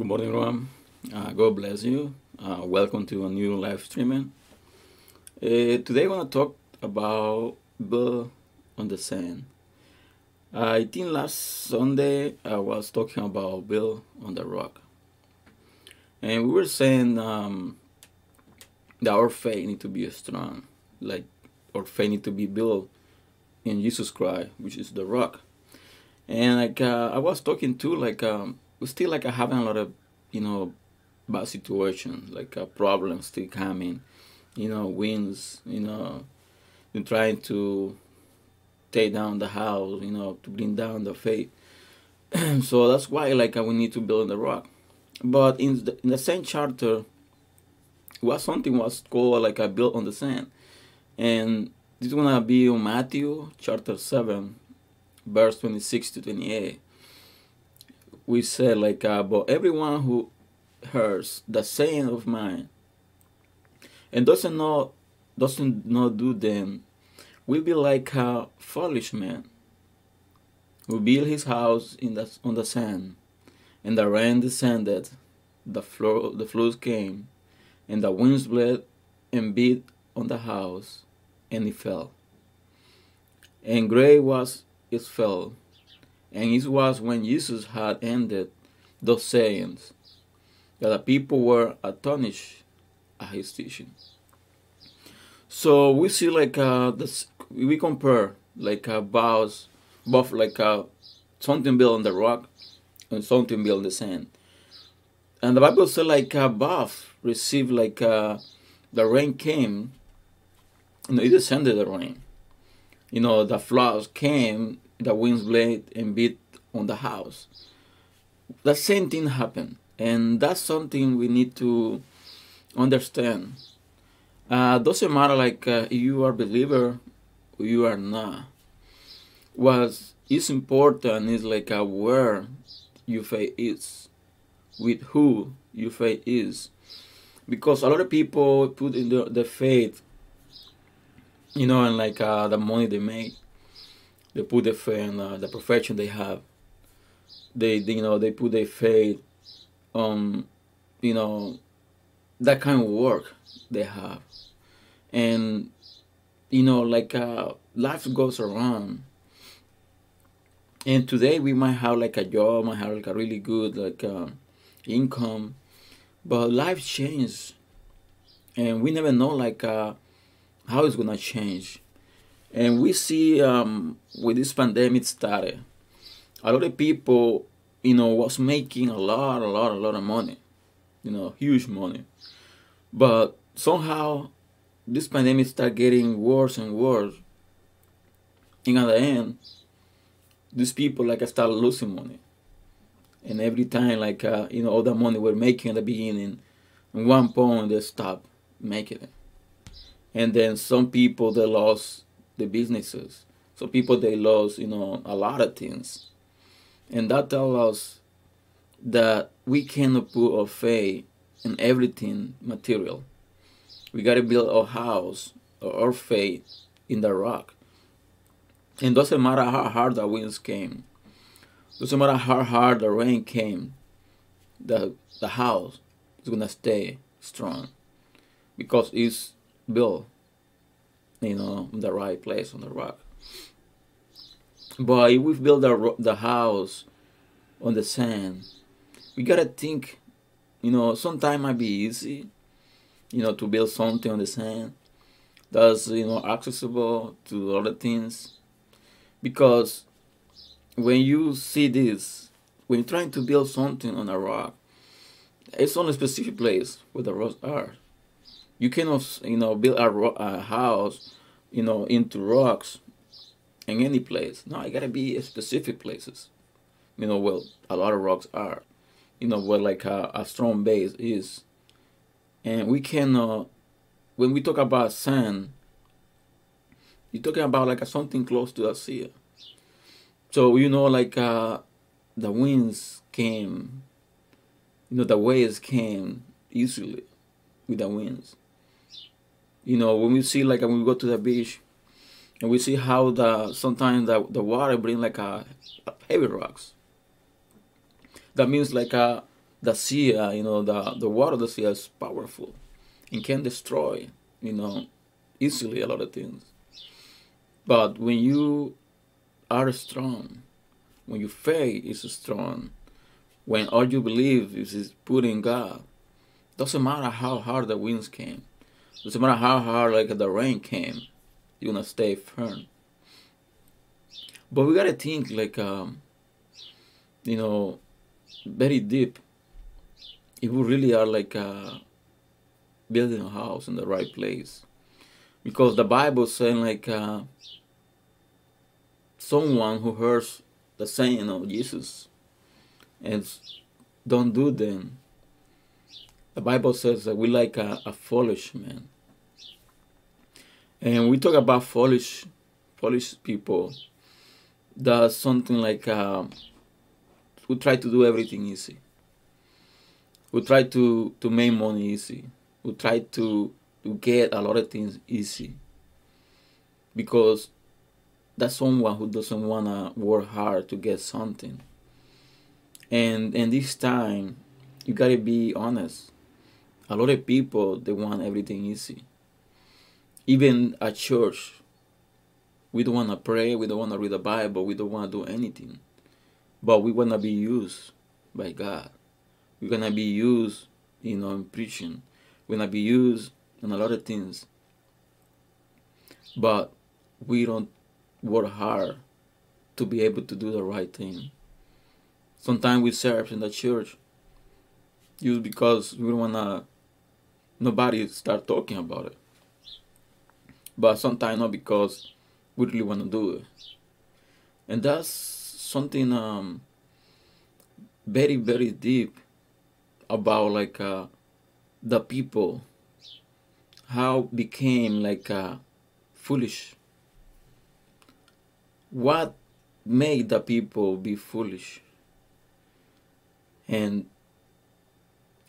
Good morning, everyone. Uh, God bless you. Uh, welcome to a new live streaming. Uh, today, I want to talk about Bill on the sand. I think last Sunday I was talking about Bill on the rock, and we were saying um, that our faith need to be strong, like our faith need to be built in Jesus Christ, which is the rock. And like uh, I was talking to, like um, we still like having a lot of, you know, bad situations, like a problem still coming, you know, winds, you know, and trying to take down the house, you know, to bring down the faith. so that's why like uh, we need to build on the rock. But in the, in the same charter, was something was called like I built on the sand, and this is gonna be on Matthew chapter seven, verse twenty six to twenty eight. We said like, uh, but everyone who hears the saying of mine and doesn't know doesn't not do them will be like a foolish man who built his house in the on the sand, and the rain descended, the floor the floods came, and the winds blew and beat on the house, and it fell. And great was its fall. And it was when Jesus had ended those sayings that the people were astonished at his teaching. So we see like uh, this, we compare like uh, bows, both like uh, something built on the rock and something built on the sand. And the Bible said like a both received like uh, the rain came, you know, it descended the rain. You know, the floods came, the winds blade and beat on the house. The same thing happened, and that's something we need to understand uh, doesn't matter like uh, you are believer you are not. What is important is like uh, where your faith is, with who your faith is, because a lot of people put in the, the faith, you know, and like uh, the money they make, they put their faith in uh, the profession they have. They, they, you know, they put their faith on, you know, that kind of work they have. And you know like uh, life goes around. And today we might have like a job might have like a really good like uh, income but life changes. And we never know like uh, how it's gonna change and we see um, with this pandemic started a lot of people you know was making a lot a lot a lot of money you know huge money but somehow this pandemic start getting worse and worse. And at the end, these people like I start losing money. And every time like uh, you know all the money we're making at the beginning, at one point they stop making it. And then some people they lost the businesses. So people they lost, you know, a lot of things. And that tells us that we cannot put our faith in everything material we got to build our house or our faith in the rock. And doesn't matter how hard the winds came, doesn't matter how hard the rain came, the the house is gonna stay strong because it's built, you know, the right place on the rock. But if we build the the house on the sand, we gotta think, you know, sometimes might be easy, you know, to build something on the sand that's, you know, accessible to other things. Because when you see this, when you're trying to build something on a rock, it's on a specific place where the rocks are. You cannot, you know, build a, a house, you know, into rocks in any place. No, it gotta be specific places. You know, well, a lot of rocks are. You know, where like a, a strong base is and we can uh, when we talk about sand you're talking about like something close to the sea so you know like uh, the winds came you know the waves came easily with the winds you know when we see like when we go to the beach and we see how the sometimes the, the water bring like a, a heavy rocks that means like a the sea, uh, you know, the the water of the sea is powerful and can destroy, you know, easily a lot of things. But when you are strong, when your faith is strong, when all you believe is, is put in God, doesn't matter how hard the winds came, doesn't matter how hard like the rain came, you're gonna stay firm. But we gotta think like um, you know, very deep. If we really are like uh, building a house in the right place, because the Bible saying like uh, someone who hears the saying of Jesus and don't do them. The Bible says that we like a, a foolish man. And we talk about foolish, foolish people. That's something like uh, who try to do everything easy. Who try to to make money easy. Who try to to get a lot of things easy. Because that's someone who doesn't wanna work hard to get something. And and this time, you gotta be honest. A lot of people they want everything easy even at church, we don't want to pray, we don't want to read the Bible, we don't want to do anything. But we want to be used by God. We're going to be used, you know, in preaching. We're going to be used in a lot of things. But we don't work hard to be able to do the right thing. Sometimes we serve in the church just because we don't want to, nobody start talking about it but sometimes not because we really want to do it. And that's something um, very, very deep about like uh, the people, how became like uh, foolish. What made the people be foolish? And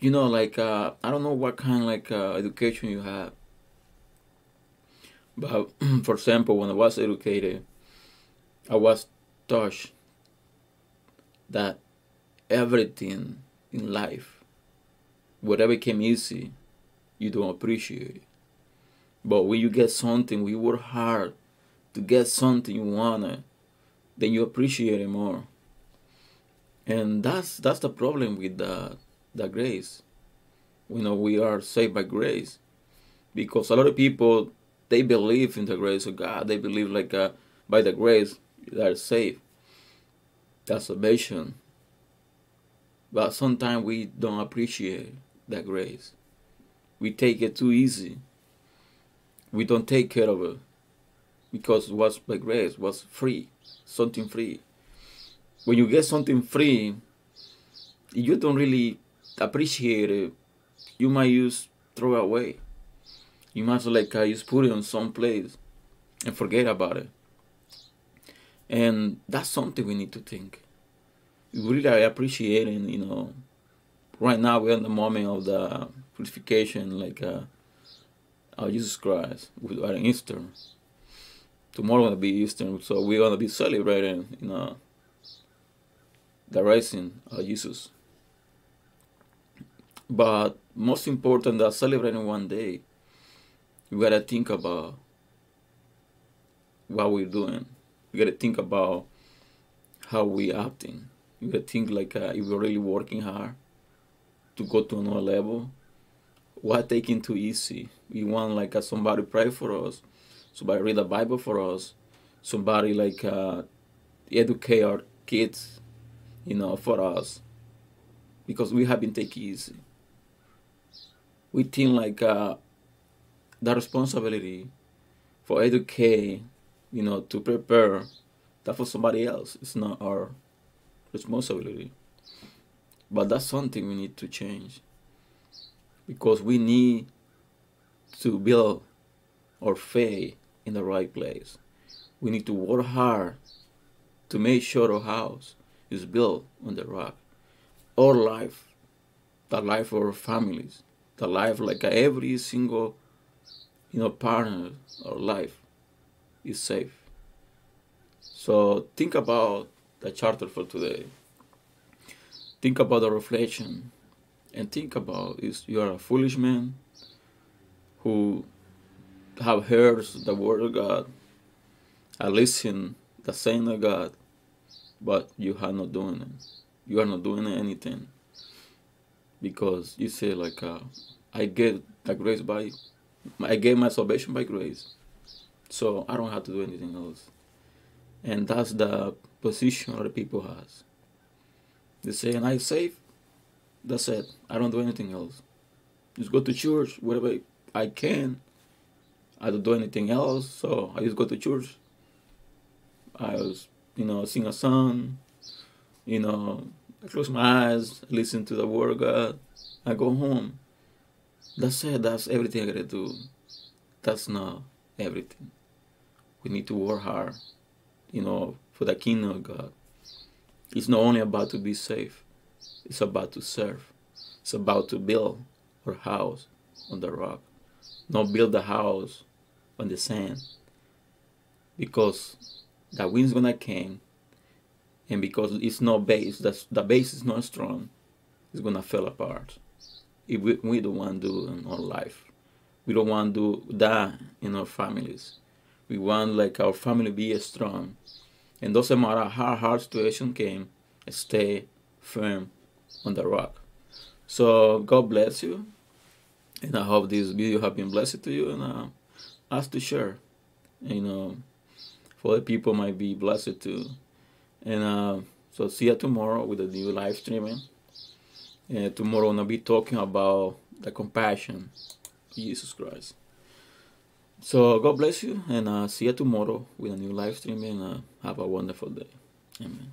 you know, like uh, I don't know what kind of like uh, education you have, but for example, when I was educated, I was touched that everything in life, whatever came easy, you don't appreciate it. But when you get something, when you work hard to get something you wanna, then you appreciate it more. And that's that's the problem with the the grace. You know, we are saved by grace. Because a lot of people they believe in the grace of God. They believe like uh, by the grace they are saved. That's salvation. But sometimes we don't appreciate that grace. We take it too easy. We don't take care of it because was by grace, was free, something free. When you get something free, you don't really appreciate it. You might just throw it away. You must like uh, just put it on some place and forget about it. And that's something we need to think. We really are appreciating, you know, right now we're in the moment of the purification, like uh, of Jesus Christ with our Easter. Tomorrow gonna be Easter, so we're gonna be celebrating, you know, the rising of Jesus. But most important, that celebrating one day we gotta think about what we're doing. We gotta think about how we acting. We gotta think like uh, if we're really working hard to go to another level. What taking too easy? We want like uh, somebody pray for us, somebody read the Bible for us, somebody like uh, educate our kids, you know, for us, because we have been taking easy. We think like uh, the responsibility for educate, you know, to prepare that for somebody else. It's not our responsibility. But that's something we need to change. Because we need to build our faith in the right place. We need to work hard to make sure our house is built on the rock. Our life, the life of our families, the life like every single you know, partner or life is safe. So think about the charter for today. Think about the reflection and think about is you are a foolish man who have heard the word of God, I listen the saying of God, but you are not doing it. You are not doing anything because you say like, uh, I get the grace by, I gave my salvation by grace, so I don't have to do anything else. And that's the position other people has. They say, and I save, that's it. I don't do anything else. Just go to church wherever I can. I don't do anything else, so I just go to church. I was, you know, sing a song, you know, I close my eyes, listen to the word of God, I go home. That's it, that's everything I gotta do. That's not everything. We need to work hard, you know, for the kingdom of God. It's not only about to be safe, it's about to serve. It's about to build our house on the rock. Not build the house on the sand. Because the wind's gonna come and because it's not base, the, the base is not strong, it's gonna fall apart. If we, we don't want to do in our life. We don't want to do that in our families. We want like our family be strong. And doesn't matter how hard situation came, stay firm on the rock. So God bless you. And I hope this video have been blessed to you and uh, ask to share. You know, for the people might be blessed too. And uh, so see you tomorrow with a new live streaming. And tomorrow I'm gonna be talking about the compassion of Jesus Christ. So God bless you and uh, see you tomorrow with a new live streaming. uh, have a wonderful day. Amen.